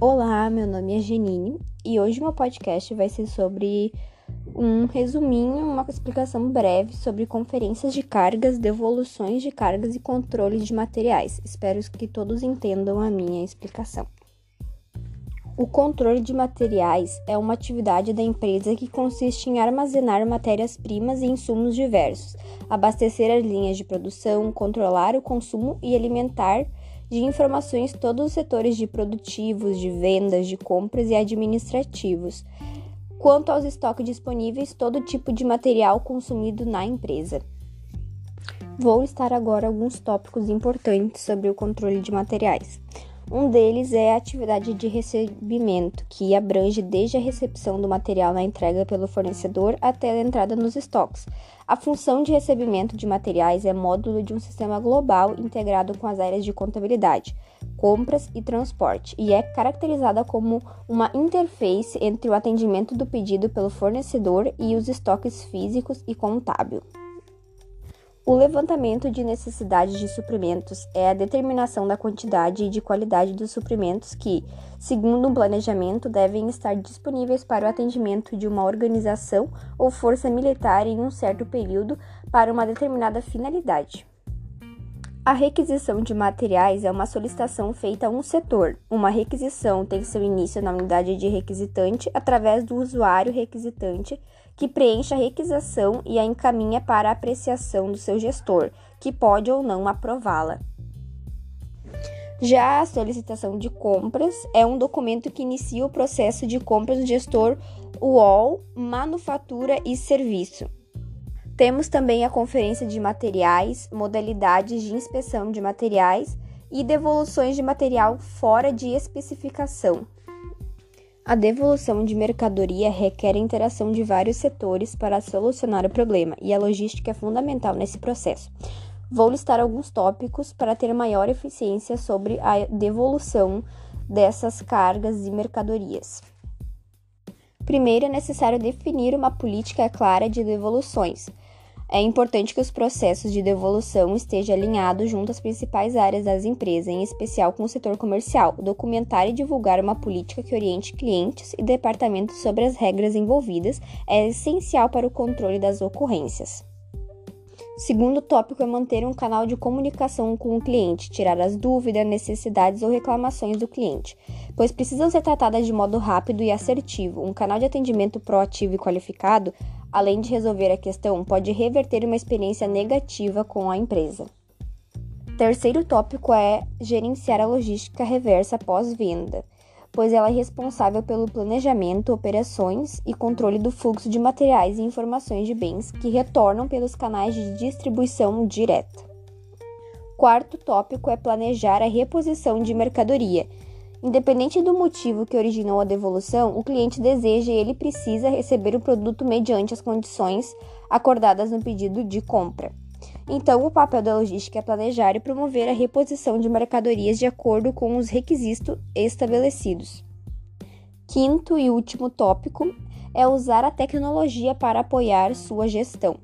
Olá, meu nome é Genine e hoje meu podcast vai ser sobre um resuminho, uma explicação breve sobre conferências de cargas, devoluções de cargas e controle de materiais. Espero que todos entendam a minha explicação. O controle de materiais é uma atividade da empresa que consiste em armazenar matérias-primas e insumos diversos, abastecer as linhas de produção, controlar o consumo e alimentar de informações todos os setores de produtivos, de vendas, de compras e administrativos. Quanto aos estoques disponíveis, todo tipo de material consumido na empresa. Vou listar agora alguns tópicos importantes sobre o controle de materiais. Um deles é a atividade de recebimento, que abrange desde a recepção do material na entrega pelo fornecedor até a entrada nos estoques. A função de recebimento de materiais é módulo de um sistema global integrado com as áreas de contabilidade, compras e transporte, e é caracterizada como uma interface entre o atendimento do pedido pelo fornecedor e os estoques físicos e contábil. O levantamento de necessidades de suprimentos é a determinação da quantidade e de qualidade dos suprimentos que, segundo um planejamento, devem estar disponíveis para o atendimento de uma organização ou força militar em um certo período para uma determinada finalidade. A requisição de materiais é uma solicitação feita a um setor. Uma requisição tem seu início na unidade de requisitante através do usuário requisitante, que preenche a requisição e a encaminha para a apreciação do seu gestor, que pode ou não aprová-la. Já a solicitação de compras é um documento que inicia o processo de compras do gestor UOL, manufatura e serviço. Temos também a conferência de materiais, modalidades de inspeção de materiais e devoluções de material fora de especificação. A devolução de mercadoria requer a interação de vários setores para solucionar o problema, e a logística é fundamental nesse processo. Vou listar alguns tópicos para ter maior eficiência sobre a devolução dessas cargas e mercadorias. Primeiro, é necessário definir uma política clara de devoluções. É importante que os processos de devolução estejam alinhados junto às principais áreas das empresas, em especial com o setor comercial, documentar e divulgar uma política que oriente clientes e departamentos sobre as regras envolvidas é essencial para o controle das ocorrências. Segundo tópico é manter um canal de comunicação com o cliente, tirar as dúvidas, necessidades ou reclamações do cliente, pois precisam ser tratadas de modo rápido e assertivo. Um canal de atendimento proativo e qualificado além de resolver a questão, pode reverter uma experiência negativa com a empresa. Terceiro tópico é gerenciar a logística reversa pós-venda, pois ela é responsável pelo planejamento, operações e controle do fluxo de materiais e informações de bens que retornam pelos canais de distribuição direta. Quarto tópico é planejar a reposição de mercadoria, Independente do motivo que originou a devolução, o cliente deseja e ele precisa receber o produto mediante as condições acordadas no pedido de compra. Então, o papel da logística é planejar e promover a reposição de mercadorias de acordo com os requisitos estabelecidos. Quinto e último tópico é usar a tecnologia para apoiar sua gestão.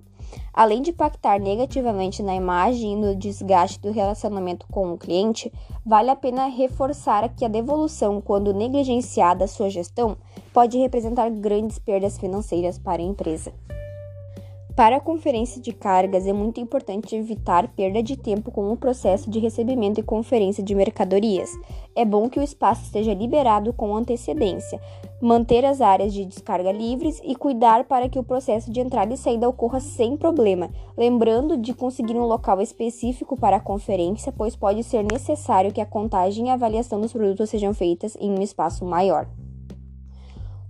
Além de impactar negativamente na imagem e no desgaste do relacionamento com o cliente, vale a pena reforçar que a devolução, quando negligenciada a sua gestão, pode representar grandes perdas financeiras para a empresa. Para a conferência de cargas, é muito importante evitar perda de tempo com o processo de recebimento e conferência de mercadorias. É bom que o espaço esteja liberado com antecedência, manter as áreas de descarga livres e cuidar para que o processo de entrada e saída ocorra sem problema, lembrando de conseguir um local específico para a conferência, pois pode ser necessário que a contagem e avaliação dos produtos sejam feitas em um espaço maior.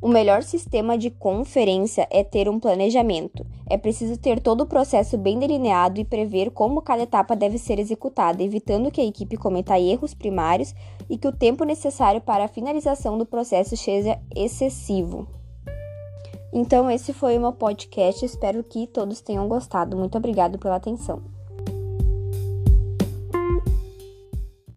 O melhor sistema de conferência é ter um planejamento. É preciso ter todo o processo bem delineado e prever como cada etapa deve ser executada, evitando que a equipe cometa erros primários e que o tempo necessário para a finalização do processo seja excessivo. Então, esse foi o meu podcast. Espero que todos tenham gostado. Muito obrigado pela atenção.